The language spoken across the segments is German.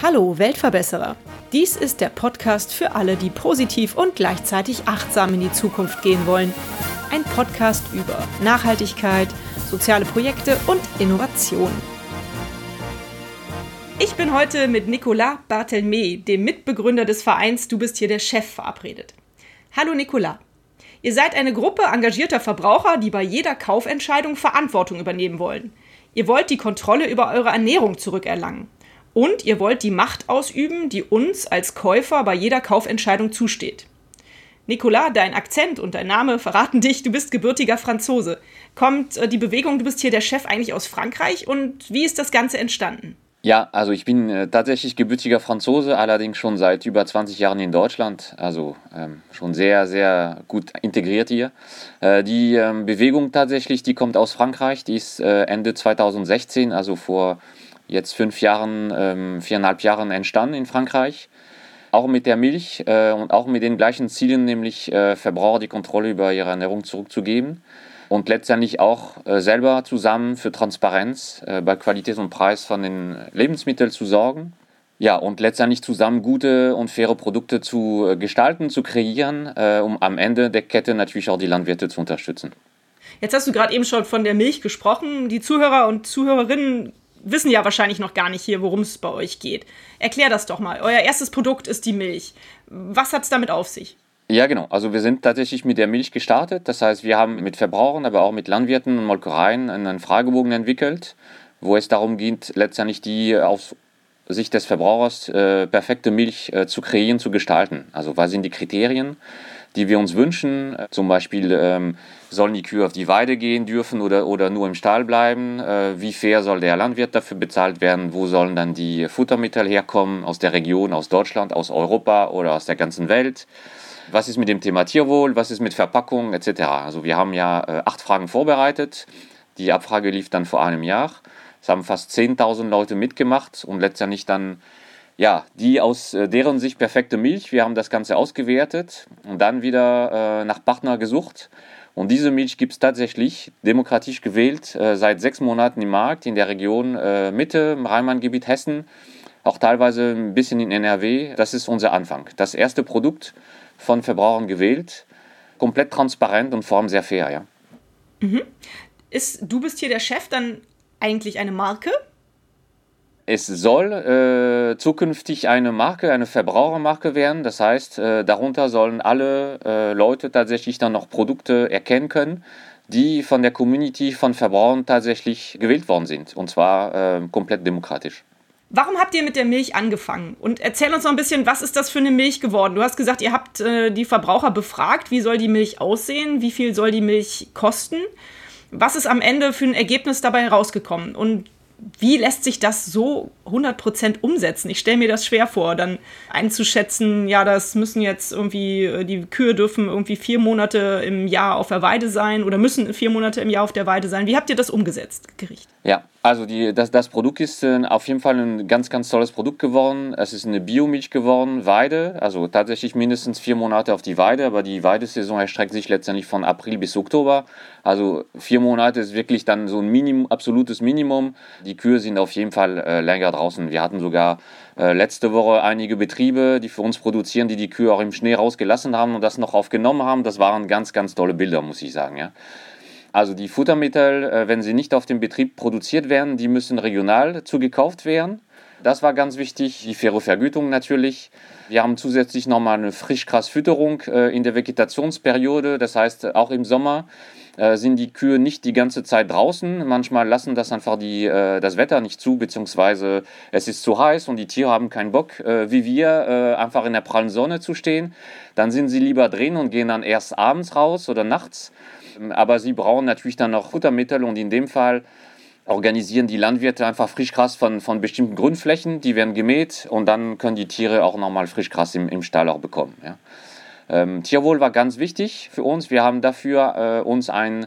Hallo Weltverbesserer. Dies ist der Podcast für alle, die positiv und gleichzeitig achtsam in die Zukunft gehen wollen. Ein Podcast über Nachhaltigkeit, soziale Projekte und Innovation. Ich bin heute mit Nicolas Barthelme, dem Mitbegründer des Vereins Du bist hier der Chef, verabredet. Hallo Nicolas. Ihr seid eine Gruppe engagierter Verbraucher, die bei jeder Kaufentscheidung Verantwortung übernehmen wollen. Ihr wollt die Kontrolle über eure Ernährung zurückerlangen. Und ihr wollt die Macht ausüben, die uns als Käufer bei jeder Kaufentscheidung zusteht. Nicolas, dein Akzent und dein Name verraten dich, du bist gebürtiger Franzose. Kommt äh, die Bewegung, du bist hier der Chef eigentlich aus Frankreich und wie ist das Ganze entstanden? Ja, also ich bin äh, tatsächlich gebürtiger Franzose, allerdings schon seit über 20 Jahren in Deutschland, also ähm, schon sehr, sehr gut integriert hier. Äh, die ähm, Bewegung tatsächlich, die kommt aus Frankreich, die ist äh, Ende 2016, also vor jetzt fünf Jahren, ähm, viereinhalb Jahren entstanden in Frankreich. Auch mit der Milch äh, und auch mit den gleichen Zielen, nämlich äh, Verbraucher die Kontrolle über ihre Ernährung zurückzugeben und letztendlich auch äh, selber zusammen für Transparenz äh, bei Qualität und Preis von den Lebensmitteln zu sorgen. Ja, und letztendlich zusammen gute und faire Produkte zu äh, gestalten, zu kreieren, äh, um am Ende der Kette natürlich auch die Landwirte zu unterstützen. Jetzt hast du gerade eben schon von der Milch gesprochen. Die Zuhörer und Zuhörerinnen wissen ja wahrscheinlich noch gar nicht hier, worum es bei euch geht. Erklär das doch mal. Euer erstes Produkt ist die Milch. Was hat es damit auf sich? Ja, genau. Also wir sind tatsächlich mit der Milch gestartet. Das heißt, wir haben mit Verbrauchern, aber auch mit Landwirten und Molkereien einen Fragebogen entwickelt, wo es darum geht, letztendlich die aus Sicht des Verbrauchers äh, perfekte Milch äh, zu kreieren, zu gestalten. Also was sind die Kriterien? die wir uns wünschen. Zum Beispiel ähm, sollen die Kühe auf die Weide gehen dürfen oder, oder nur im Stall bleiben? Äh, wie fair soll der Landwirt dafür bezahlt werden? Wo sollen dann die Futtermittel herkommen? Aus der Region, aus Deutschland, aus Europa oder aus der ganzen Welt? Was ist mit dem Thema Tierwohl? Was ist mit Verpackung etc.? Also wir haben ja äh, acht Fragen vorbereitet. Die Abfrage lief dann vor einem Jahr. Es haben fast 10.000 Leute mitgemacht und letztendlich dann ja, die aus äh, deren Sicht perfekte Milch. Wir haben das Ganze ausgewertet und dann wieder äh, nach Partner gesucht. Und diese Milch gibt es tatsächlich demokratisch gewählt äh, seit sechs Monaten im Markt in der Region äh, Mitte, Rheinland-Gebiet Hessen, auch teilweise ein bisschen in NRW. Das ist unser Anfang. Das erste Produkt von Verbrauchern gewählt, komplett transparent und vor allem sehr fair. Ja. Mhm. Ist, du bist hier der Chef, dann eigentlich eine Marke? Es soll äh, zukünftig eine Marke, eine Verbrauchermarke werden. Das heißt, äh, darunter sollen alle äh, Leute tatsächlich dann noch Produkte erkennen können, die von der Community von Verbrauchern tatsächlich gewählt worden sind. Und zwar äh, komplett demokratisch. Warum habt ihr mit der Milch angefangen? Und erzähl uns noch ein bisschen, was ist das für eine Milch geworden? Du hast gesagt, ihr habt äh, die Verbraucher befragt, wie soll die Milch aussehen, wie viel soll die Milch kosten? Was ist am Ende für ein Ergebnis dabei herausgekommen? Und wie lässt sich das so 100% umsetzen? Ich stelle mir das schwer vor, dann einzuschätzen, ja, das müssen jetzt irgendwie, äh, die Kühe dürfen irgendwie vier Monate im Jahr auf der Weide sein oder müssen vier Monate im Jahr auf der Weide sein. Wie habt ihr das umgesetzt, Gericht? Ja, also die, das, das Produkt ist äh, auf jeden Fall ein ganz, ganz tolles Produkt geworden. Es ist eine Biomilch geworden, Weide, also tatsächlich mindestens vier Monate auf die Weide, aber die Weidesaison erstreckt sich letztendlich von April bis Oktober. Also vier Monate ist wirklich dann so ein Minimum, absolutes Minimum. Die Kühe sind auf jeden Fall äh, länger draußen. Wir hatten sogar äh, letzte Woche einige Betriebe, die für uns produzieren, die die Kühe auch im Schnee rausgelassen haben und das noch aufgenommen haben. Das waren ganz, ganz tolle Bilder, muss ich sagen. Ja. Also die Futtermittel, äh, wenn sie nicht auf dem Betrieb produziert werden, die müssen regional zugekauft werden. Das war ganz wichtig. Die faire Vergütung natürlich. Wir haben zusätzlich nochmal eine Frischgrasfütterung äh, in der Vegetationsperiode, das heißt auch im Sommer äh, sind die Kühe nicht die ganze Zeit draußen. Manchmal lassen das einfach die, das Wetter nicht zu, beziehungsweise es ist zu heiß und die Tiere haben keinen Bock, wie wir, einfach in der prallen Sonne zu stehen. Dann sind sie lieber drin und gehen dann erst abends raus oder nachts. Aber sie brauchen natürlich dann noch Futtermittel und in dem Fall organisieren die Landwirte einfach Frischgras von, von bestimmten Grundflächen, die werden gemäht und dann können die Tiere auch nochmal Frischgras im, im Stall auch bekommen. Ja. Ähm, Tierwohl war ganz wichtig für uns. Wir haben dafür äh, uns ein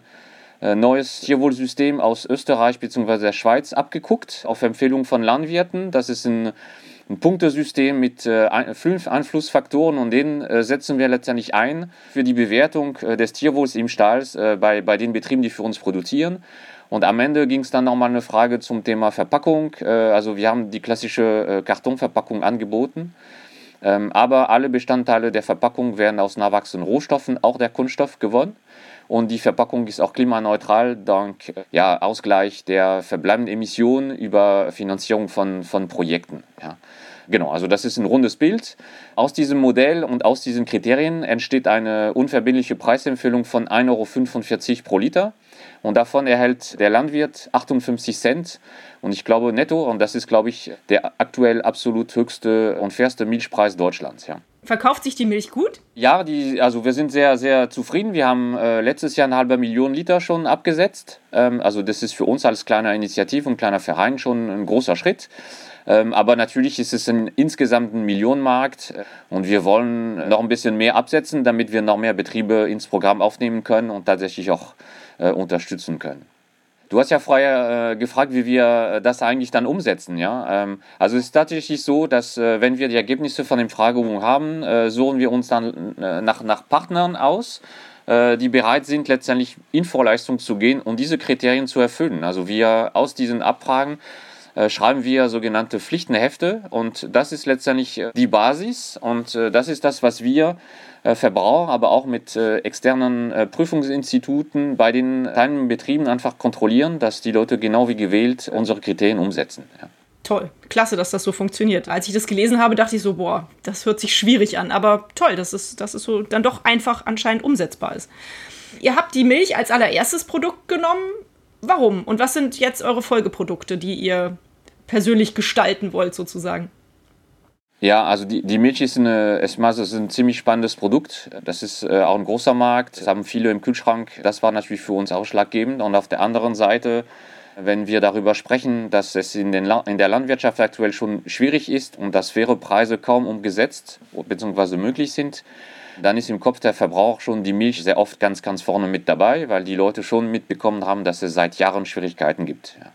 äh, neues Tierwohlsystem aus Österreich bzw. der Schweiz abgeguckt, auf Empfehlung von Landwirten. Das ist ein ein Punktesystem mit äh, fünf Einflussfaktoren und den äh, setzen wir letztendlich ein für die Bewertung äh, des Tierwohls im Stall äh, bei, bei den Betrieben, die für uns produzieren. Und am Ende ging es dann nochmal eine Frage zum Thema Verpackung. Äh, also wir haben die klassische äh, Kartonverpackung angeboten. Ähm, aber alle Bestandteile der Verpackung werden aus nachwachsenden Rohstoffen, auch der Kunststoff, gewonnen. Und die Verpackung ist auch klimaneutral dank ja, Ausgleich der verbleibenden Emissionen über Finanzierung von, von Projekten. Ja. Genau, also das ist ein rundes Bild. Aus diesem Modell und aus diesen Kriterien entsteht eine unverbindliche Preisempfehlung von 1,45 Euro pro Liter. Und davon erhält der Landwirt 58 Cent. Und ich glaube netto, und das ist, glaube ich, der aktuell absolut höchste und fairste Milchpreis Deutschlands. Ja. Verkauft sich die Milch gut? Ja, die, also wir sind sehr, sehr zufrieden. Wir haben äh, letztes Jahr eine halbe Million Liter schon abgesetzt. Ähm, also das ist für uns als kleiner Initiative und kleiner Verein schon ein großer Schritt. Ähm, aber natürlich ist es ein, insgesamt ein Millionenmarkt äh, und wir wollen noch ein bisschen mehr absetzen, damit wir noch mehr Betriebe ins Programm aufnehmen können und tatsächlich auch äh, unterstützen können. Du hast ja vorher äh, gefragt, wie wir äh, das eigentlich dann umsetzen. Ja? Ähm, also es ist tatsächlich so, dass äh, wenn wir die Ergebnisse von dem Fragebogen haben, äh, suchen wir uns dann äh, nach, nach Partnern aus, äh, die bereit sind, letztendlich in Vorleistung zu gehen und diese Kriterien zu erfüllen. Also wir aus diesen Abfragen schreiben wir sogenannte Pflichtenhefte und das ist letztendlich die Basis und das ist das, was wir äh, Verbraucher, aber auch mit äh, externen äh, Prüfungsinstituten bei den kleinen Betrieben einfach kontrollieren, dass die Leute genau wie gewählt unsere Kriterien umsetzen. Ja. Toll, klasse, dass das so funktioniert. Als ich das gelesen habe, dachte ich so, boah, das hört sich schwierig an, aber toll, dass es, dass es so dann doch einfach anscheinend umsetzbar ist. Ihr habt die Milch als allererstes Produkt genommen. Warum? Und was sind jetzt eure Folgeprodukte, die ihr persönlich gestalten wollt, sozusagen? Ja, also die, die Milch ist, eine, ist ein ziemlich spannendes Produkt. Das ist äh, auch ein großer Markt. Das haben viele im Kühlschrank. Das war natürlich für uns ausschlaggebend. Und auf der anderen Seite, wenn wir darüber sprechen, dass es in, den in der Landwirtschaft aktuell schon schwierig ist und dass faire Preise kaum umgesetzt bzw. möglich sind, dann ist im Kopf der Verbraucher schon die Milch sehr oft ganz, ganz vorne mit dabei, weil die Leute schon mitbekommen haben, dass es seit Jahren Schwierigkeiten gibt. Ja.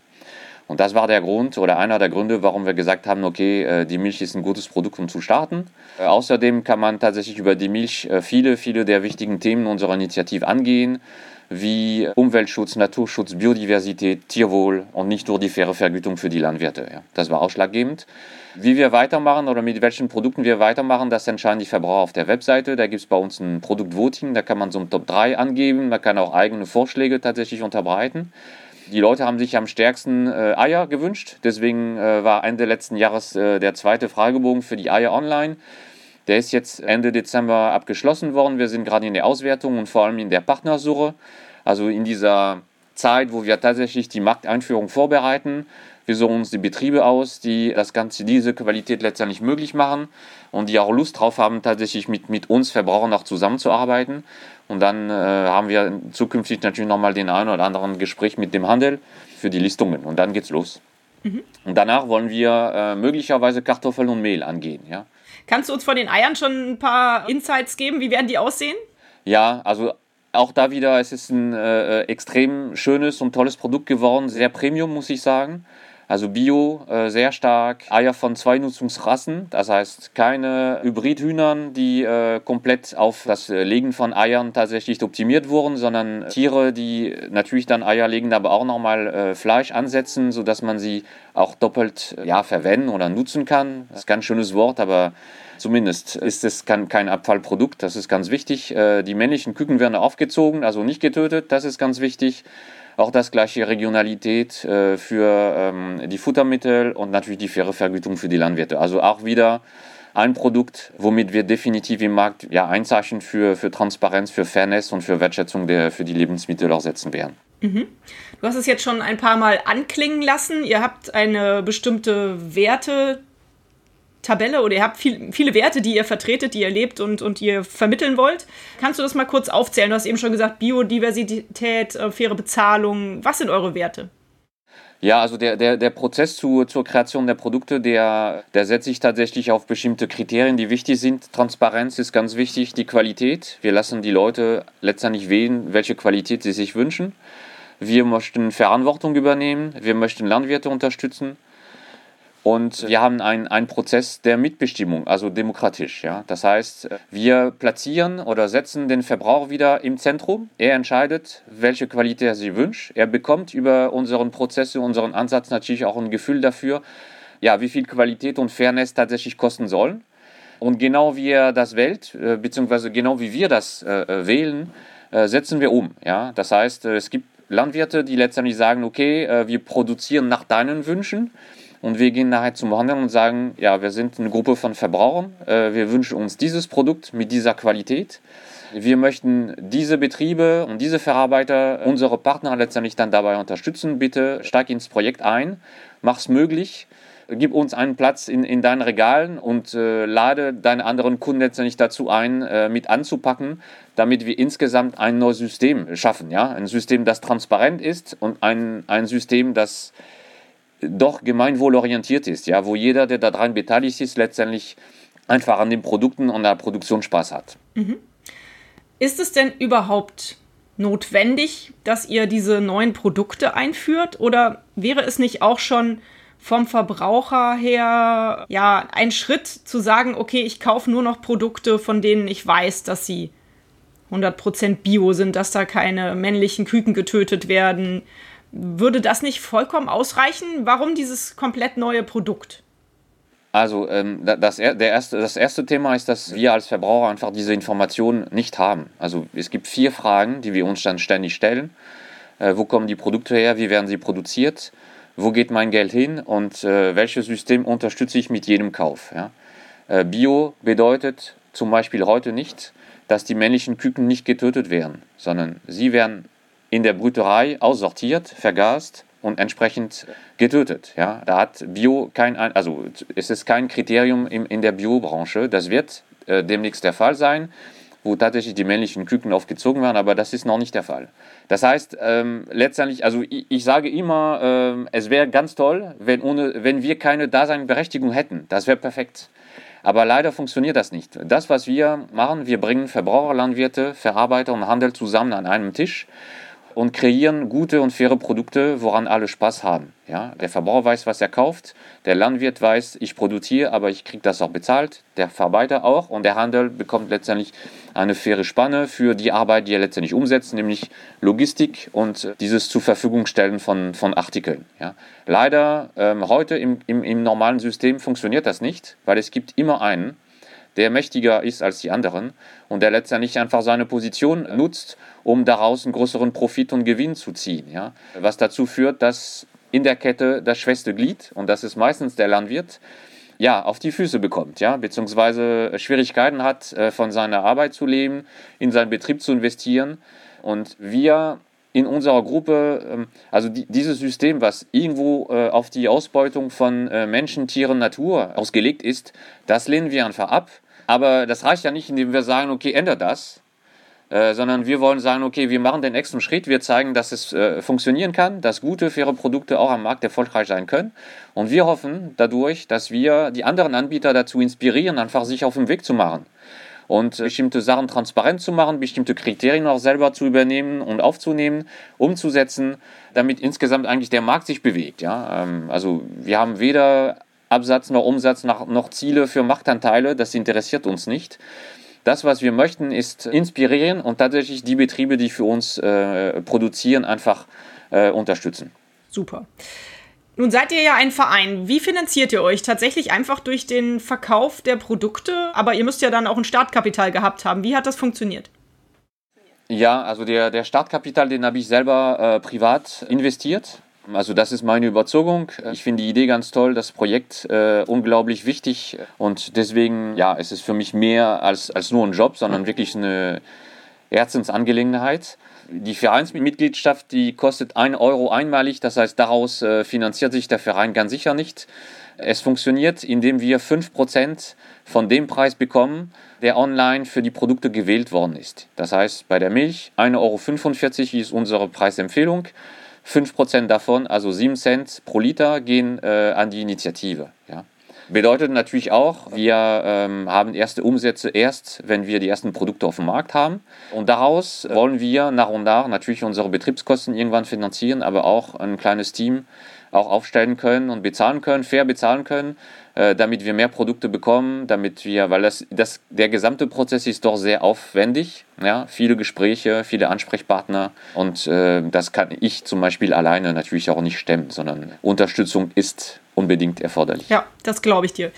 Und das war der Grund oder einer der Gründe, warum wir gesagt haben, okay, äh, die Milch ist ein gutes Produkt, um zu starten. Äh, außerdem kann man tatsächlich über die Milch äh, viele, viele der wichtigen Themen unserer Initiative angehen, wie Umweltschutz, Naturschutz, Biodiversität, Tierwohl und nicht nur die faire Vergütung für die Landwirte. Das war ausschlaggebend. Wie wir weitermachen oder mit welchen Produkten wir weitermachen, das entscheiden die Verbraucher auf der Webseite. Da gibt es bei uns ein Produktvoting, da kann man so ein Top 3 angeben, man kann auch eigene Vorschläge tatsächlich unterbreiten. Die Leute haben sich am stärksten äh, Eier gewünscht. Deswegen äh, war Ende letzten Jahres äh, der zweite Fragebogen für die Eier online. Der ist jetzt Ende Dezember abgeschlossen worden. Wir sind gerade in der Auswertung und vor allem in der Partnersuche. Also in dieser Zeit, wo wir tatsächlich die Markteinführung vorbereiten. Wir suchen uns die Betriebe aus, die das Ganze, diese Qualität letztendlich möglich machen und die auch Lust drauf haben, tatsächlich mit, mit uns Verbrauchern auch zusammenzuarbeiten. Und dann äh, haben wir zukünftig natürlich nochmal den einen oder anderen Gespräch mit dem Handel für die Listungen. Und dann geht's los. Mhm. Und danach wollen wir äh, möglicherweise Kartoffeln und Mehl angehen. Ja. Kannst du uns von den Eiern schon ein paar Insights geben? Wie werden die aussehen? Ja, also auch da wieder, es ist ein äh, äh extrem schönes und tolles Produkt geworden, sehr Premium, muss ich sagen. Also Bio äh, sehr stark, Eier von zwei Nutzungsrassen, das heißt keine Hybridhühnern, die äh, komplett auf das Legen von Eiern tatsächlich optimiert wurden, sondern Tiere, die natürlich dann Eier legen, aber auch nochmal äh, Fleisch ansetzen, sodass man sie auch doppelt ja, verwenden oder nutzen kann. Das ist ein ganz schönes Wort, aber zumindest ist es kein, kein Abfallprodukt, das ist ganz wichtig. Äh, die männlichen Küken werden aufgezogen, also nicht getötet, das ist ganz wichtig. Auch das gleiche Regionalität äh, für ähm, die Futtermittel und natürlich die faire Vergütung für die Landwirte. Also auch wieder ein Produkt, womit wir definitiv im Markt ja, ein Zeichen für, für Transparenz, für Fairness und für Wertschätzung der, für die Lebensmittel auch setzen werden. Mhm. Du hast es jetzt schon ein paar Mal anklingen lassen. Ihr habt eine bestimmte Werte Tabelle oder ihr habt viel, viele Werte, die ihr vertretet, die ihr lebt und, und ihr vermitteln wollt. Kannst du das mal kurz aufzählen? Du hast eben schon gesagt, Biodiversität, äh, faire Bezahlung. Was sind eure Werte? Ja, also der, der, der Prozess zu, zur Kreation der Produkte, der, der setzt sich tatsächlich auf bestimmte Kriterien, die wichtig sind. Transparenz ist ganz wichtig, die Qualität. Wir lassen die Leute letztendlich wählen, welche Qualität sie sich wünschen. Wir möchten Verantwortung übernehmen, wir möchten Landwirte unterstützen Und wir haben einen Prozess der Mitbestimmung, also demokratisch. Ja? Das heißt, wir platzieren oder setzen den Verbraucher wieder im Zentrum. Er entscheidet, welche Qualität er sich wünscht. Er bekommt über unseren Prozess, unseren Ansatz natürlich auch ein Gefühl dafür, ja, wie viel Qualität und Fairness tatsächlich kosten sollen. Und genau wie er das wählt, äh, beziehungsweise genau wie wir das äh, äh, wählen, äh, setzen wir um. Ja? Das heißt, äh, es gibt Landwirte, die letztendlich sagen, okay, wir produzieren nach deinen Wünschen und wir gehen nachher zum Handel und sagen, ja, wir sind eine Gruppe von Verbrauchern, äh, wir wünschen uns dieses Produkt mit dieser Qualität. Wir möchten diese Betriebe und diese Verarbeiter, unsere Partner letztendlich dann dabei unterstützen. Bitte steig ins Projekt ein, mach es möglich, gib uns einen Platz in, in deinen Regalen und äh, lade deine anderen Kunden letztendlich dazu ein, äh, mit anzupacken, damit wir insgesamt ein neues System schaffen. Ja? Ein System, das transparent ist und ein, ein System, das doch gemeinwohlorientiert ist, ja? wo jeder, der daran beteiligt ist, letztendlich einfach an den Produkten und der Produktion Spaß hat. Mhm. Ist es denn überhaupt notwendig, dass ihr diese neuen Produkte einführt oder wäre es nicht auch schon vom Verbraucher her ja ein Schritt zu sagen, okay, ich kaufe nur noch Produkte, von denen ich weiß, dass sie 100% bio sind, dass da keine männlichen Küken getötet werden. Würde das nicht vollkommen ausreichen? Warum dieses komplett neue Produkt? Also ähm, das, der erste, das erste Thema ist, dass wir als Verbraucher einfach diese Informationen nicht haben. Also es gibt vier Fragen, die wir uns dann ständig stellen. Äh, wo kommen die Produkte her? Wie werden sie produziert? wo geht mein Geld hin und äh, welches System unterstütze ich mit jedem Kauf. Ja? Äh, Bio bedeutet zum Beispiel heute nicht, dass die männlichen Küken nicht getötet werden, sondern sie werden in der Brüterei aussortiert, vergast und entsprechend getötet. Ja? Da hat Bio kein, also es ist kein Kriterium in, in der Biobranche. Das wird äh, demnächst der Fall sein wo tatsächlich die männlichen Küken aufgezogen werden, aber das ist noch nicht der Fall. Das heißt, ähm, letztendlich, also ich, ich sage immer, ähm, es wäre ganz toll, wenn, ohne, wenn wir keine Daseinberechtigung hätten. Das wäre perfekt. Aber leider funktioniert das nicht. Das, was wir machen, wir bringen Verbraucher, Landwirte, Verarbeiter und Handel zusammen an einem Tisch und kreieren gute und faire Produkte, woran alle Spaß haben. Ja? Der Verbraucher weiß, was er kauft, der Landwirt weiß, ich produziere, aber ich kriege das auch bezahlt, der Verarbeiter auch und der Handel bekommt letztendlich eine faire Spanne für die Arbeit, die er letztendlich umsetzt, nämlich Logistik und dieses zur Verfügung stellen von, von Artikeln. Ja? Leider ähm, heute im, im, im normalen System funktioniert das nicht, weil es gibt immer einen, der mächtiger ist als die anderen und der letztendlich einfach seine Position nutzt, um daraus einen größeren Profit und Gewinn zu ziehen. Ja? Was dazu führt, dass in der Kette das schwächste Glied, und das ist meistens der Landwirt, ja, auf die Füße bekommt, ja, beziehungsweise Schwierigkeiten hat, äh, von seiner Arbeit zu leben, in seinen Betrieb zu investieren. Und wir in unserer Gruppe, ähm, also dieses System, was irgendwo äh, auf die Ausbeutung von äh, Menschen, Tieren, Natur ausgelegt ist, das lehnen wir einfach ab. Aber das reicht ja nicht, indem wir sagen, okay, ändert das, äh, sondern wir wollen sagen, okay, wir machen den nächsten Schritt, wir zeigen, dass es funktionieren kann, dass gute, faire Produkte auch am Markt erfolgreich sein können. Und wir hoffen dadurch, dass wir die anderen Anbieter dazu inspirieren, einfach sich auf den Weg zu machen und bestimmte Sachen transparent zu machen, bestimmte Kriterien auch selber zu übernehmen und aufzunehmen, umzusetzen, damit insgesamt eigentlich der Markt sich bewegt. Ja? Ähm, also wir haben weder Absatz noch Umsatz noch, noch Ziele für Machtanteile, das interessiert uns nicht. Das, was wir möchten, ist inspirieren und tatsächlich die Betriebe, die für uns äh, produzieren, einfach äh, unterstützen. Super. Nun seid ihr ja ein Verein. Wie finanziert ihr euch? Tatsächlich einfach durch den Verkauf der Produkte? Aber ihr müsst ja dann auch ein Startkapital gehabt haben. Wie hat das funktioniert? Ja, also der, der Startkapital, den habe ich selber äh, privat investiert. Also das ist meine Überzeugung. Ich finde die Idee ganz toll, das Projekt äh, unglaublich wichtig und deswegen, ja, es ist für mich mehr als, als nur ein Job, sondern wirklich eine Herzensangelegenheit. Die Vereinsmitgliedschaft, die kostet 1 Euro einmalig, das heißt, daraus äh, finanziert sich der Verein ganz sicher nicht. Es funktioniert, indem wir 5% von dem Preis bekommen, der online für die Produkte gewählt worden ist. Das heißt, bei der Milch 1,45 Euro ist unsere Preisempfehlung. 5% davon, also 7 Cent pro Liter, gehen äh, an die Initiative. Ja. Bedeutet natürlich auch, wir ähm, haben erste Umsätze erst, wenn wir die ersten Produkte auf dem Markt haben. Und daraus wollen wir nach und nach natürlich unsere Betriebskosten irgendwann finanzieren, aber auch ein kleines Team auch aufstellen können und bezahlen können, fair bezahlen können, äh, damit wir mehr Produkte bekommen, damit wir, weil das, das, der gesamte Prozess ist doch sehr aufwendig, ja, viele Gespräche, viele Ansprechpartner und äh, das kann ich zum Beispiel alleine natürlich auch nicht stemmen, sondern Unterstützung ist unbedingt erforderlich. Ja, das glaube ich dir.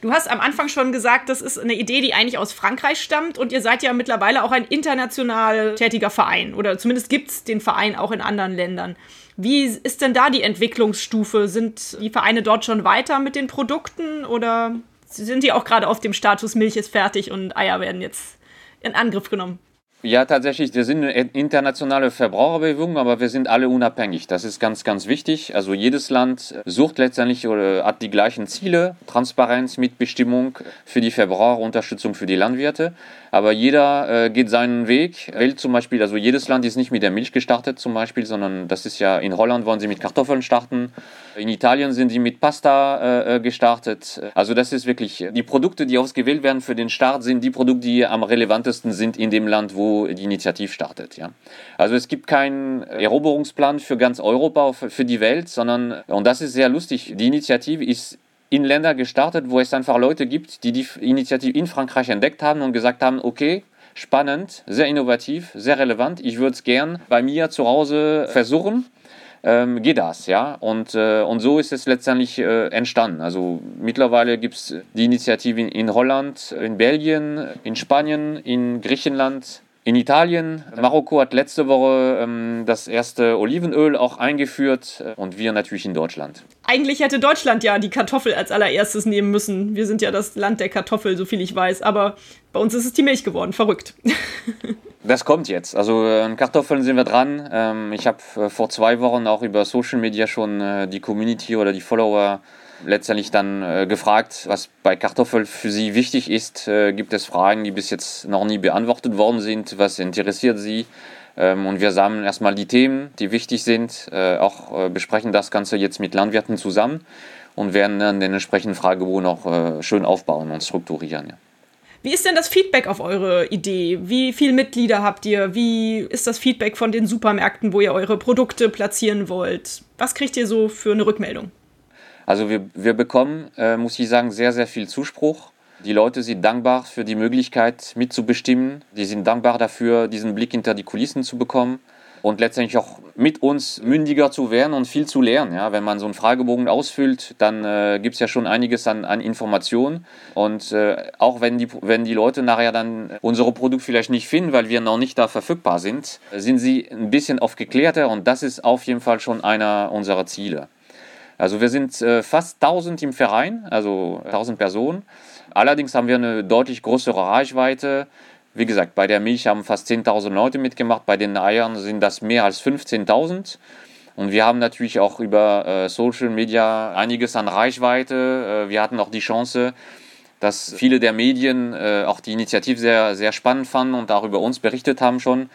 Du hast am Anfang schon gesagt, das ist eine Idee, die eigentlich aus Frankreich stammt und ihr seid ja mittlerweile auch ein international tätiger Verein oder zumindest gibt es den Verein auch in anderen Ländern. Wie ist denn da die Entwicklungsstufe? Sind die Vereine dort schon weiter mit den Produkten oder sind die auch gerade auf dem Status Milch ist fertig und Eier werden jetzt in Angriff genommen? Ja, tatsächlich, wir sind eine internationale Verbraucherbewegung, aber wir sind alle unabhängig. Das ist ganz, ganz wichtig. Also jedes Land sucht letztendlich oder hat die gleichen Ziele, Transparenz, Mitbestimmung für die Verbraucher, Unterstützung für die Landwirte. Aber jeder äh, geht seinen Weg. Wählt zum Beispiel, also jedes Land ist nicht mit der Milch gestartet zum Beispiel, sondern das ist ja in Holland wollen sie mit Kartoffeln starten. In Italien sind sie mit Pasta äh, äh gestartet. Also das ist wirklich, die Produkte, die ausgewählt werden für den Start, sind die Produkte, die am relevantesten sind in dem Land, wo die Initiative startet. Ja. Also es gibt keinen Eroberungsplan für ganz Europa, für die Welt, sondern, und das ist sehr lustig, die Initiative ist in Länder gestartet, wo es einfach Leute gibt, die die Initiative in Frankreich entdeckt haben und gesagt haben, okay, spannend, sehr innovativ, sehr relevant, ich würde es gern bei mir zu Hause versuchen. Ähm, geht das, ja. Und, äh, und so ist es letztendlich äh, entstanden. Also mittlerweile gibt es die Initiative in, in Holland, in Belgien, in Spanien, in Griechenland, in Italien, Marokko hat letzte Woche ähm, das erste Olivenöl auch eingeführt äh, und wir natürlich in Deutschland. Eigentlich hätte Deutschland ja die Kartoffel als allererstes nehmen müssen. Wir sind ja das Land der Kartoffel, so viel ich weiß. Aber bei uns ist es die Milch geworden. Verrückt. das kommt jetzt. Also an Kartoffeln sind wir dran. Ähm, ich habe äh, vor zwei Wochen auch über Social Media schon äh, die Community oder die Follower letztendlich dann äh, gefragt, was bei Kartoffeln für Sie wichtig ist. Äh, gibt es Fragen, die bis jetzt noch nie beantwortet worden sind? Was interessiert Sie? Ähm, und wir sammeln erstmal die Themen, die wichtig sind, äh, auch äh, besprechen das Ganze jetzt mit Landwirten zusammen und werden dann den entsprechenden Fragebogen auch äh, schön aufbauen und strukturieren. Ja. Wie ist denn das Feedback auf eure Idee? Wie viele Mitglieder habt ihr? Wie ist das Feedback von den Supermärkten, wo ihr eure Produkte platzieren wollt? Was kriegt ihr so für eine Rückmeldung? Also wir, wir bekommen, äh, muss ich sagen, sehr, sehr viel Zuspruch. Die Leute sind dankbar für die Möglichkeit mitzubestimmen. Die sind dankbar dafür, diesen Blick hinter die Kulissen zu bekommen und letztendlich auch mit uns mündiger zu werden und viel zu lernen. Ja, wenn man so einen Fragebogen ausfüllt, dann äh, gibt es ja schon einiges an, an Informationen. Und äh, auch wenn die, wenn die Leute nachher dann unsere Produkte vielleicht nicht finden, weil wir noch nicht da verfügbar sind, sind sie ein bisschen aufgeklärter und das ist auf jeden Fall schon einer unserer Ziele. Also wir sind äh, fast 1000 im Verein, also 1000 Personen. Allerdings haben wir eine deutlich größere Reichweite. Wie gesagt, bei der Milch haben fast 10.000 Leute mitgemacht, bei den Eiern sind das mehr als 15.000. Und wir haben natürlich auch über äh, Social Media einiges an Reichweite. Äh, wir hatten auch die Chance, dass viele der Medien äh, auch die Initiative sehr, sehr spannend fanden und darüber uns berichtet haben schon.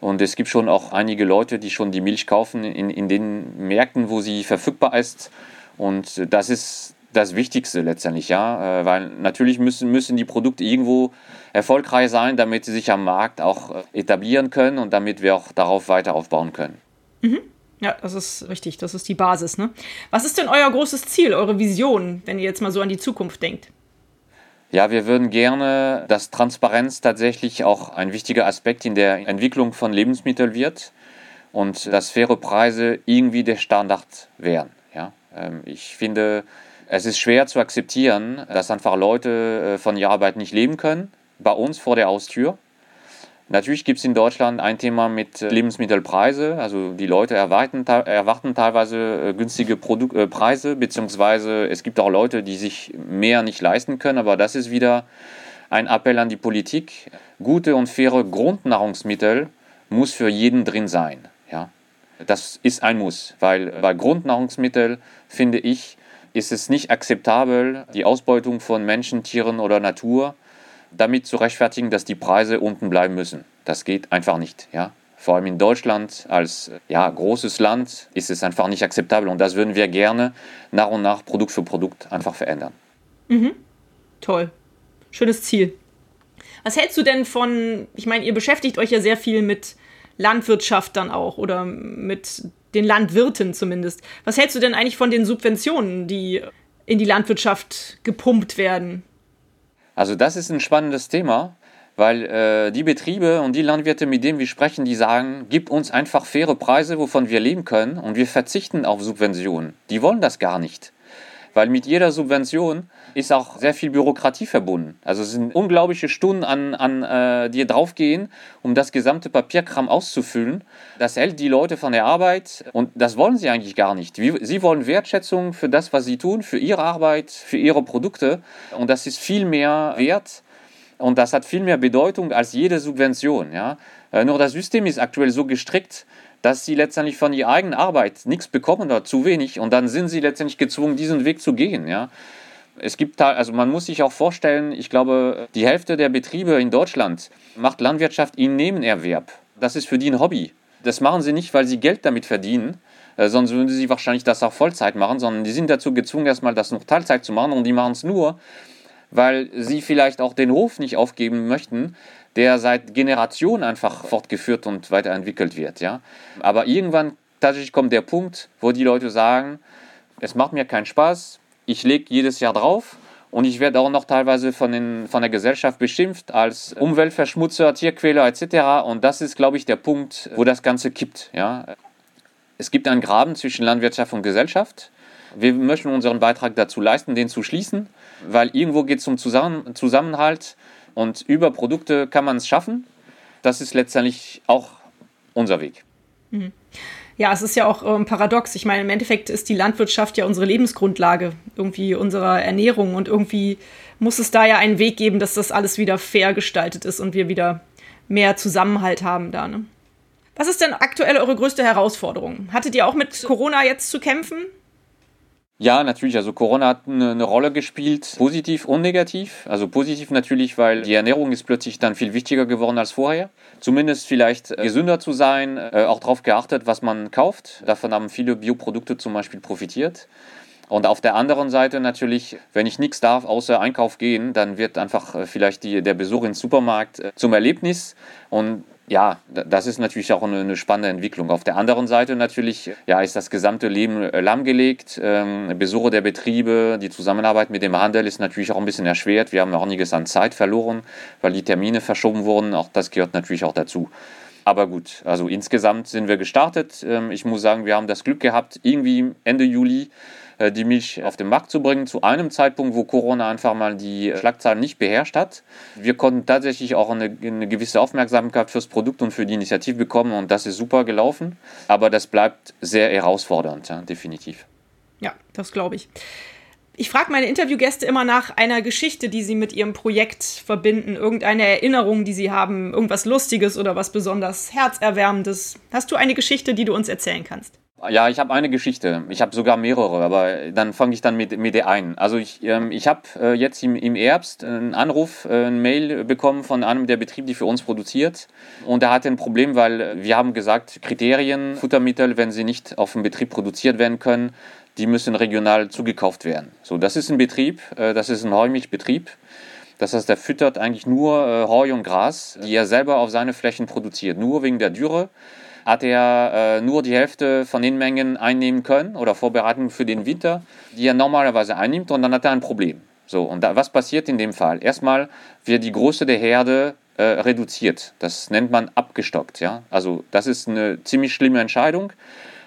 Und es gibt schon auch einige Leute, die schon die Milch kaufen in, in den Märkten, wo sie verfügbar ist. Und das ist das Wichtigste letztendlich, ja. Äh, weil natürlich müssen, müssen die Produkte irgendwo erfolgreich sein, damit sie sich am Markt auch äh, etablieren können und damit wir auch darauf weiter aufbauen können. Mhm. Ja, das ist richtig, das ist die Basis. Ne? Was ist denn euer großes Ziel, eure Vision, wenn ihr jetzt mal so an die Zukunft denkt? Ja, wir würden gerne, dass Transparenz tatsächlich auch ein wichtiger Aspekt in der Entwicklung von Lebensmitteln wird und dass faire Preise irgendwie der Standard wären. Ja? Ähm, ich finde, es ist schwer zu akzeptieren, dass einfach Leute äh, von ihrer Arbeit nicht leben können, bei uns vor der Haustür. Natürlich gibt es in Deutschland ein Thema mit äh, Lebensmittelpreise. Also die Leute erwarten, erwarten teilweise äh, günstige Produk äh, Preise, beziehungsweise es gibt auch Leute, die sich mehr nicht leisten können. Aber das ist wieder ein Appell an die Politik. Gute und faire Grundnahrungsmittel muss für jeden drin sein. Ja? Das ist ein Muss, weil bei Grundnahrungsmitteln, finde ich, ist es nicht akzeptabel, die Ausbeutung von Menschen, Tieren oder Natur damit zu rechtfertigen, dass die Preise unten bleiben müssen. Das geht einfach nicht. Ja? Vor allem in Deutschland als ja, großes Land ist es einfach nicht akzeptabel und das würden wir gerne nach und nach Produkt für Produkt einfach verändern. Mhm. Toll. Schönes Ziel. Was hältst du denn von, ich meine, ihr beschäftigt euch ja sehr viel mit Landwirtschaft dann auch oder mit den Landwirten zumindest. Was hältst du denn eigentlich von den Subventionen, die in die Landwirtschaft gepumpt werden? Also das ist ein spannendes Thema, weil äh, die Betriebe und die Landwirte, mit denen wir sprechen, die sagen, gib uns einfach faire Preise, wovon wir leben können und wir verzichten auf Subventionen. Die wollen das gar nicht weil mit jeder Subvention ist auch sehr viel Bürokratie verbunden. Also es sind unglaubliche Stunden, an, an äh, die draufgehen, um das gesamte Papierkram auszufüllen. Das hält die Leute von der Arbeit und das wollen sie eigentlich gar nicht. Sie wollen Wertschätzung für das, was sie tun, für ihre Arbeit, für ihre Produkte und das ist viel mehr wert und das hat viel mehr Bedeutung als jede Subvention. Ja? Äh, nur das System ist aktuell so gestrickt, dass sie letztendlich von ihrer eigenen Arbeit nichts bekommen oder zu wenig und dann sind sie letztendlich gezwungen, diesen Weg zu gehen. Ja. Es gibt also man muss sich auch vorstellen, ich glaube, die Hälfte der Betriebe in Deutschland macht Landwirtschaft in Nebenerwerb. Das ist für die ein Hobby. Das machen sie nicht, weil sie Geld damit verdienen, äh, sonst würden sie wahrscheinlich das auch Vollzeit machen, sondern die sind dazu gezwungen, erstmal das noch Teilzeit zu machen und die machen es nur, weil sie vielleicht auch den Hof nicht aufgeben möchten, der seit Generationen einfach fortgeführt und weiterentwickelt wird. Ja? Aber irgendwann tatsächlich kommt der Punkt, wo die Leute sagen, es macht mir keinen Spaß, ich lege jedes Jahr drauf und ich werde auch noch teilweise von, den, von der Gesellschaft beschimpft als Umweltverschmutzer, Tierquäler etc. Und das ist, glaube ich, der Punkt, wo das Ganze kippt. Ja? Es gibt einen Graben zwischen Landwirtschaft und Gesellschaft. Wir möchten unseren Beitrag dazu leisten, den zu schließen, weil irgendwo geht es um Zusammenhalt und über Produkte kann man es schaffen. Das ist letztendlich auch unser Weg. Mhm. Ja, es ist ja auch ähm, paradox. Ich meine, im Endeffekt ist die Landwirtschaft ja unsere Lebensgrundlage, irgendwie unserer Ernährung. Und irgendwie muss es da ja einen Weg geben, dass das alles wieder fair gestaltet ist und wir wieder mehr Zusammenhalt haben da. Ne? Was ist denn aktuell eure größte Herausforderung? Hattet ihr auch mit Corona jetzt zu kämpfen? Ja, natürlich. Also Corona hat eine, Rolle gespielt, positiv und negativ. Also positiv natürlich, weil die Ernährung ist plötzlich dann viel wichtiger geworden als vorher. Zumindest vielleicht äh, gesünder zu sein, äh, auch darauf geachtet, was man kauft. Davon haben viele Bioprodukte zum Beispiel profitiert. Und auf der anderen Seite natürlich, wenn ich nichts darf, außer Einkauf gehen, dann wird einfach äh, vielleicht die, der Besuch ins Supermarkt zum Erlebnis. Und ja, das ist natürlich auch eine, spannende Entwicklung. Auf der anderen Seite natürlich ja, ist das gesamte Leben äh, lahmgelegt. Ähm, Besuche der Betriebe, die Zusammenarbeit mit dem Handel ist natürlich auch ein bisschen erschwert. Wir haben auch einiges an Zeit verloren, weil die Termine verschoben wurden. Auch das gehört natürlich auch dazu. Aber gut, also insgesamt sind wir gestartet. Ähm, ich muss sagen, wir haben das Glück gehabt, irgendwie Ende Juli äh, die Milch auf den Markt zu bringen, zu einem Zeitpunkt, wo Corona einfach mal die Schlagzeilen nicht beherrscht hat. Wir konnten tatsächlich auch eine, eine gewisse Aufmerksamkeit fürs Produkt und für die Initiative bekommen und das ist super gelaufen. Aber das bleibt sehr herausfordernd, ja, definitiv. Ja, das glaube ich. Ich frage meine Interviewgäste immer nach einer Geschichte, die sie mit ihrem Projekt verbinden, irgendeine Erinnerung, die sie haben, irgendwas Lustiges oder was besonders herzerwärmendes. Hast du eine Geschichte, die du uns erzählen kannst? Ja, ich habe eine Geschichte. Ich habe sogar mehrere, aber dann fange ich dann mit, mit der einen. Also ich, ähm, ich habe äh, jetzt im, im Herbst einen Anruf, äh, ein Mail bekommen von einem der Betriebe, die für uns produziert. Und er hatte ein Problem, weil wir haben gesagt, Kriterien, Futtermittel, wenn sie nicht auf dem Betrieb produziert werden können, die müssen regional zugekauft werden. So, das ist ein Betrieb, äh, das ist ein Heumilchbetrieb. Das heißt, der füttert eigentlich nur äh, Heu und Gras, die er selber auf seine Flächen produziert, nur wegen der Dürre hat er äh, nur die Hälfte von den Mengen einnehmen können oder Vorbereitungen für den Winter, die er normalerweise einnimmt und dann hat er ein Problem. So, und da, was passiert in dem Fall? Erstmal wird die Größe der Herde äh, reduziert. Das nennt man abgestockt. Ja? Also das ist eine ziemlich schlimme Entscheidung.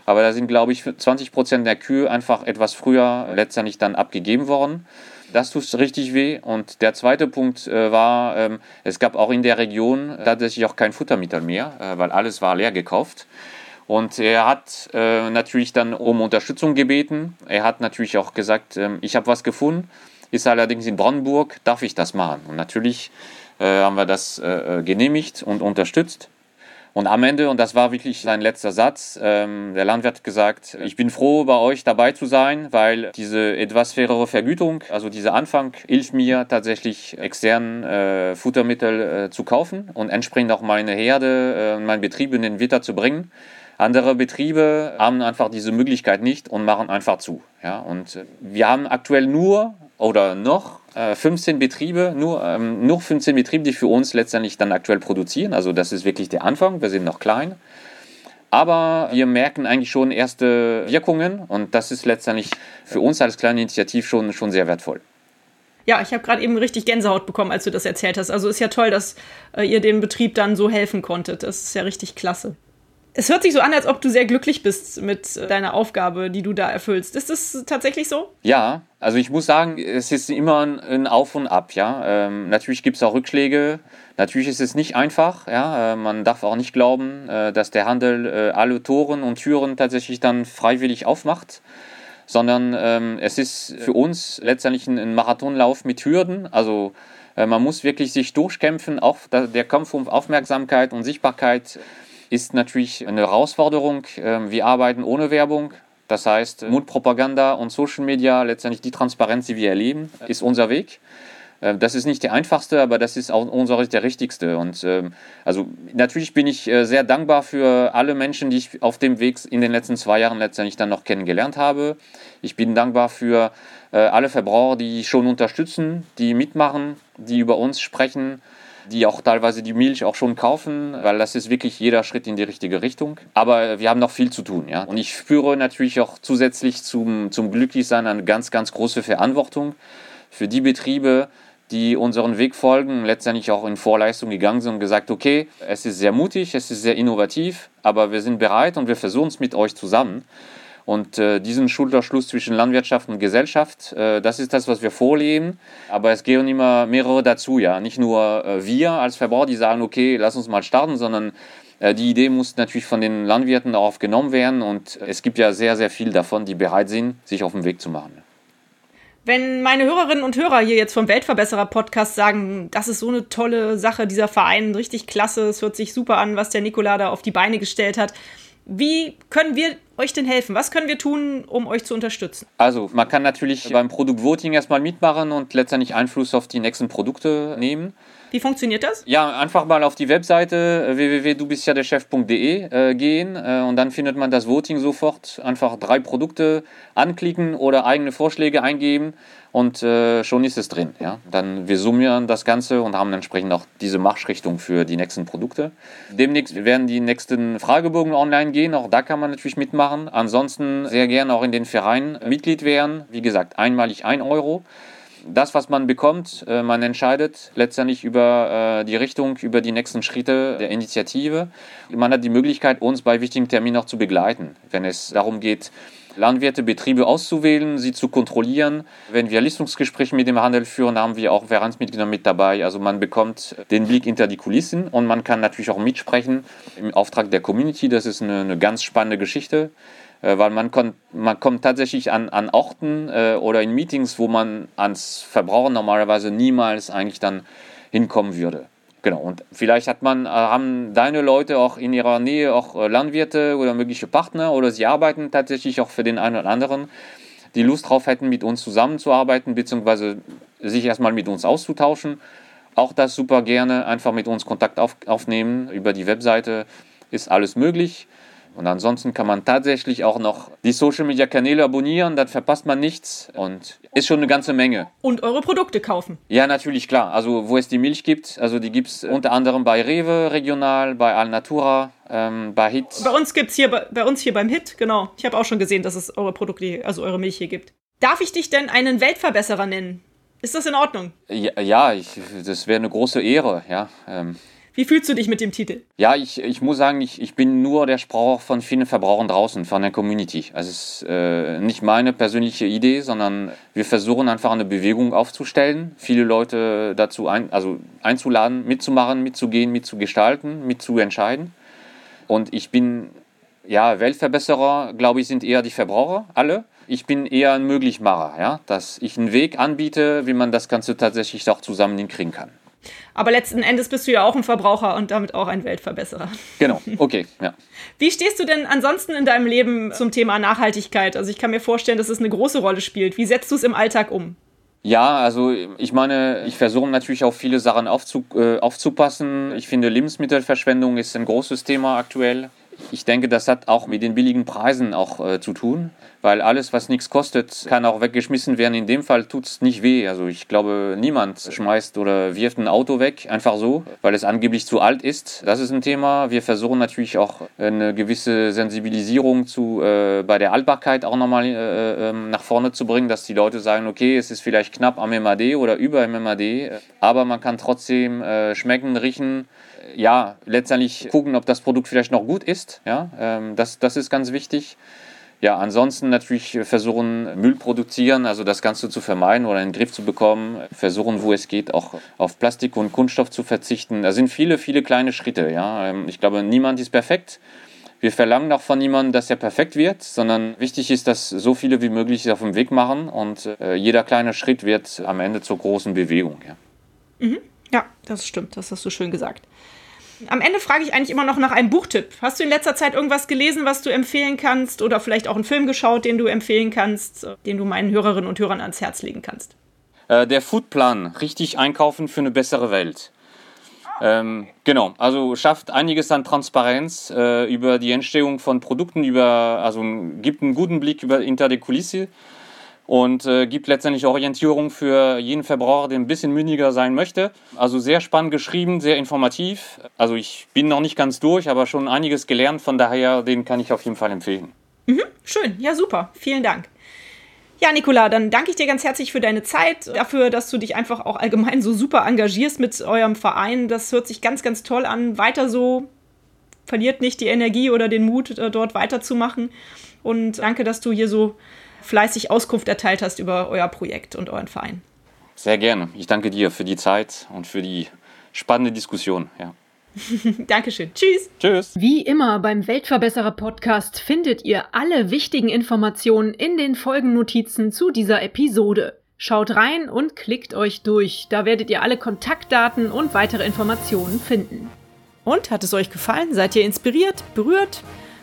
Aber da sind, glaube ich, 20 Prozent der Kühe einfach etwas früher letztendlich dann abgegeben worden. Das tut richtig weh. Und der zweite Punkt äh, war, ähm, es gab auch in der Region tatsächlich auch kein Futtermittel mehr, äh, weil alles war leer gekauft. Und er hat äh, natürlich dann um Unterstützung gebeten. Er hat natürlich auch gesagt, ähm, ich habe was gefunden, ist allerdings in Brandenburg, darf ich das machen? Und natürlich äh, haben wir das äh, äh, genehmigt und unterstützt. Und am Ende, und das war wirklich sein letzter Satz, ähm, der Landwirt hat gesagt, ich bin froh, bei euch dabei zu sein, weil diese etwas fairere Vergütung, also dieser Anfang, hilft mir tatsächlich extern äh, Futtermittel äh, zu kaufen und entsprechend auch meine Herde, äh, meinen Betrieb in den Winter zu bringen. Andere Betriebe haben einfach diese Möglichkeit nicht und machen einfach zu. Ja? Und wir haben aktuell nur oder noch 15 äh, Betriebe, nur, ähm, nur 15 Betriebe, die für uns letztendlich dann aktuell produzieren. Also das ist wirklich der Anfang, wir sind noch klein. Aber wir merken eigentlich schon erste Wirkungen und das ist letztendlich für uns als kleine Initiative schon, schon sehr wertvoll. Ja, ich habe gerade eben richtig Gänsehaut bekommen, als du das erzählt hast. Also ist ja toll, dass äh, ihr dem Betrieb dann so helfen konntet. Das ist ja richtig klasse. Es hört sich so an, als ob du sehr glücklich bist mit äh, deiner Aufgabe, die du da erfüllst. Ist das tatsächlich so? Ja, also ich muss sagen, es ist immer ein, Auf und Ab. Ja, ähm, natürlich gibt es auch Rückschläge. Natürlich ist es nicht einfach. Ja, äh, man darf auch nicht glauben, äh, dass der Handel äh, alle Toren und Türen tatsächlich dann freiwillig aufmacht sondern ähm, es ist für uns letztendlich ein, ein Marathonlauf mit Hürden. Also äh, man muss wirklich sich durchkämpfen. Auch der Kampf um Aufmerksamkeit und Sichtbarkeit ist natürlich eine Herausforderung. Ähm, wir arbeiten ohne Werbung. Das heißt, Mundpropaganda und Social Media, letztendlich die Transparenz, die wir erleben, ist unser Weg. Äh, das ist nicht der einfachste, aber das ist auch unseres der richtigste. Und ähm, also natürlich bin ich äh, sehr dankbar für alle Menschen, die ich auf dem Weg in den letzten zwei Jahren letztendlich dann noch kennengelernt habe. Ich bin dankbar für äh, alle Verbraucher, die schon unterstützen, die mitmachen, die über uns sprechen die auch teilweise die Milch auch schon kaufen, weil das ist wirklich jeder Schritt in die richtige Richtung. Aber wir haben noch viel zu tun, ja. Und ich spüre natürlich auch zusätzlich zum, zum Glücklichsein eine ganz, ganz große Verantwortung für die Betriebe, die unseren Weg folgen, letztendlich auch in Vorleistung gegangen sind und gesagt, okay, es ist sehr mutig, es ist sehr innovativ, aber wir sind bereit und wir versuchen es mit euch zusammen. Und äh, diesen Schulterschluss zwischen Landwirtschaft und Gesellschaft, äh, das ist das, was wir vorleben. Aber es gehen immer mehrere dazu, ja. Nicht nur äh, wir als Verbraucher, die sagen, okay, lass uns mal starten, sondern äh, die Idee muss natürlich von den Landwirten auch aufgenommen werden. Und es gibt ja sehr, sehr viel davon, die bereit sind, sich auf den Weg zu machen. Wenn meine Hörerinnen und Hörer hier jetzt vom Weltverbesserer-Podcast sagen, das ist so eine tolle Sache, dieser Verein, richtig klasse, es hört sich super an, was der Nikola da auf die Beine gestellt hat. Wie können wir euch denn helfen? Was können wir tun, um euch zu unterstützen? Also, man kann natürlich beim Produktvoting erstmal mitmachen und letztendlich Einfluss auf die nächsten Produkte nehmen. Wie funktioniert das? Ja, einfach mal auf die Webseite äh, www.dubistjadechef.de äh, gehen äh, und dann findet man das Voting sofort. Einfach drei Produkte anklicken oder eigene Vorschläge eingeben und äh, schon ist es drin. Ja? Dann wir summieren das Ganze und haben entsprechend auch diese Marschrichtung für die nächsten Produkte. Demnächst werden die nächsten Fragebogen online gehen, auch da kann man natürlich mitmachen. Ansonsten sehr gerne auch in den Verein Mitglied werden. Wie gesagt, einmalig 1 Euro das, was man bekommt, äh, man entscheidet letztendlich über äh, die Richtung, über die nächsten Schritte der Initiative. Man hat die Möglichkeit, uns bei wichtigen Terminen auch zu begleiten, wenn es darum geht, Landwirte, Betriebe auszuwählen, sie zu kontrollieren. Wenn wir Listungsgespräche mit dem Handel führen, haben wir auch Vereinsmitglieder mit dabei. Also man bekommt den Blick hinter die Kulissen und man kann natürlich auch mitsprechen im Auftrag der Community. Das ist eine, eine ganz spannende Geschichte. Äh, weil man, kon, man kommt tatsächlich an, an Orten äh, oder in Meetings, wo man als Verbraucher normalerweise niemals eigentlich dann hinkommen würde. Genau, und vielleicht hat man, äh, haben deine Leute auch in ihrer Nähe auch äh, Landwirte oder mögliche Partner oder sie arbeiten tatsächlich auch für den einen oder anderen, die Lust drauf hätten, mit uns zusammenzuarbeiten, beziehungsweise sich erstmal mit uns auszutauschen. Auch das super gerne, einfach mit uns Kontakt auf, aufnehmen. Über die Webseite ist alles möglich. Und ansonsten kann man tatsächlich auch noch die Social Media Kanäle abonnieren, dann verpasst man nichts und ist schon eine ganze Menge. Und eure Produkte kaufen. Ja, natürlich, klar. Also, wo es die Milch gibt, also die gibt es unter anderem bei Rewe regional, bei Alnatura, ähm, bei Hit. Bei uns gibt es hier, bei, bei uns hier beim Hit, genau. Ich habe auch schon gesehen, dass es eure Produkte, also eure Milch hier gibt. Darf ich dich denn einen Weltverbesserer nennen? Ist das in Ordnung? Ja, ja ich, das wäre eine große Ehre, ja. Ähm, wie fühlst du dich mit dem Titel? Ja, ich, ich muss sagen, ich, ich bin nur der Sprach von vielen Verbrauchern draußen, von der Community. Also es ist äh, nicht meine persönliche Idee, sondern wir versuchen einfach eine Bewegung aufzustellen, viele Leute dazu ein, also einzuladen, mitzumachen, mitzugehen, mitzugestalten, mitzuentscheiden. Und ich bin, ja, Weltverbesserer, glaube ich, sind eher die Verbraucher, alle. Ich bin eher ein Möglichmacher, ja, dass ich einen Weg anbiete, wie man das Ganze tatsächlich auch zusammen hinkriegen kann. Aber letzten Endes bist du ja auch ein Verbraucher und damit auch ein Weltverbesserer. Genau, okay, ja. Wie stehst du denn ansonsten in deinem Leben zum Thema Nachhaltigkeit? Also ich kann mir vorstellen, dass es eine große Rolle spielt. Wie setzt du es im Alltag um? Ja, also ich meine, ich versuche natürlich auf viele Sachen aufzu, äh, aufzupassen. Ich finde, Lebensmittelverschwendung ist ein großes Thema aktuell. Ich denke, das hat auch mit den billigen Preisen auch äh, zu tun, weil alles, was nichts kostet, kann auch weggeschmissen werden. In dem Fall tut es nicht weh. Also ich glaube, niemand schmeißt oder wirft ein Auto weg, einfach so, weil es angeblich zu alt ist. Das ist ein Thema. Wir versuchen natürlich auch eine gewisse Sensibilisierung zu, äh, bei der Altbarkeit auch nochmal äh, ähm, nach vorne zu bringen, dass die Leute sagen, okay, es ist vielleicht knapp am MAD oder über MAD, aber man kann trotzdem äh, schmecken, riechen, ja, letztendlich gucken, ob das Produkt vielleicht noch gut ist. Ja, ähm, das, das ist ganz wichtig. Ja, ansonsten natürlich versuchen, Müll produzieren, also das Ganze zu vermeiden oder in den Griff zu bekommen. Versuchen, wo es geht, auch auf Plastik und Kunststoff zu verzichten. Da sind viele, viele kleine Schritte. Ja. Ähm, ich glaube, niemand ist perfekt. Wir verlangen auch von niemandem, dass er perfekt wird, sondern wichtig ist, dass so viele wie möglich auf dem Weg machen und äh, jeder kleine Schritt wird am Ende zur großen Bewegung. Ja. Mhm. ja, das stimmt, das hast du schön gesagt. Am Ende frage ich eigentlich immer noch nach einem Buchtipp. Hast du in letzter Zeit irgendwas gelesen, was du empfehlen kannst? Oder vielleicht auch einen Film geschaut, den du empfehlen kannst, den du meinen Hörerinnen und Hörern ans Herz legen kannst? Äh, der Foodplan, richtig einkaufen für eine bessere Welt. Ähm, genau, also schafft einiges an Transparenz äh, über die Entstehung von Produkten, über, also gibt einen guten Blick über hinter die Kulisse und äh, gibt letztendlich Orientierung für jeden Verbraucher, der ein bisschen mündiger sein möchte. Also sehr spannend geschrieben, sehr informativ. Also ich bin noch nicht ganz durch, aber schon einiges gelernt, von daher den kann ich auf jeden Fall empfehlen. Mhm, schön, ja super, vielen Dank. Ja, Nicola, dann danke ich dir ganz herzlich für deine Zeit, dafür, dass du dich einfach auch allgemein so super engagierst mit eurem Verein. Das hört sich ganz, ganz toll an. Weiter so, verliert nicht die Energie oder den Mut, äh, dort weiterzumachen. Und danke, dass du hier so fleißig Auskunft erteilt hast über euer Projekt und euren Verein. Sehr gerne. Ich danke dir für die Zeit und für die spannende Diskussion. Ja. Dankeschön. Tschüss. Tschüss. Wie immer beim Weltverbesserer Podcast findet ihr alle wichtigen Informationen in den Folgennotizen zu dieser Episode. Schaut rein und klickt euch durch. Da werdet ihr alle Kontaktdaten und weitere Informationen finden. Und hat es euch gefallen? Seid ihr inspiriert, berührt?